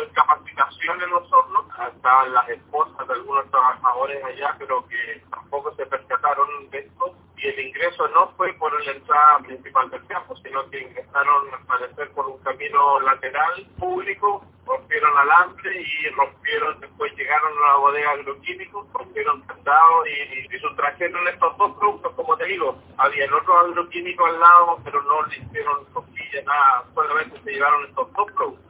en capacitación en los hornos, estaban las esposas de algunos trabajadores allá, pero que tampoco se percataron de esto. Y el ingreso no fue por la entrada principal del campo, sino que ingresaron al parecer por un camino lateral público, rompieron alambre y rompieron, después llegaron a la bodega agroquímicos, rompieron candados y, y sustrajeron estos dos productos, como te digo, había el otro agroquímico al lado, pero no le hicieron cosquillas, nada, solamente se llevaron estos dos productos.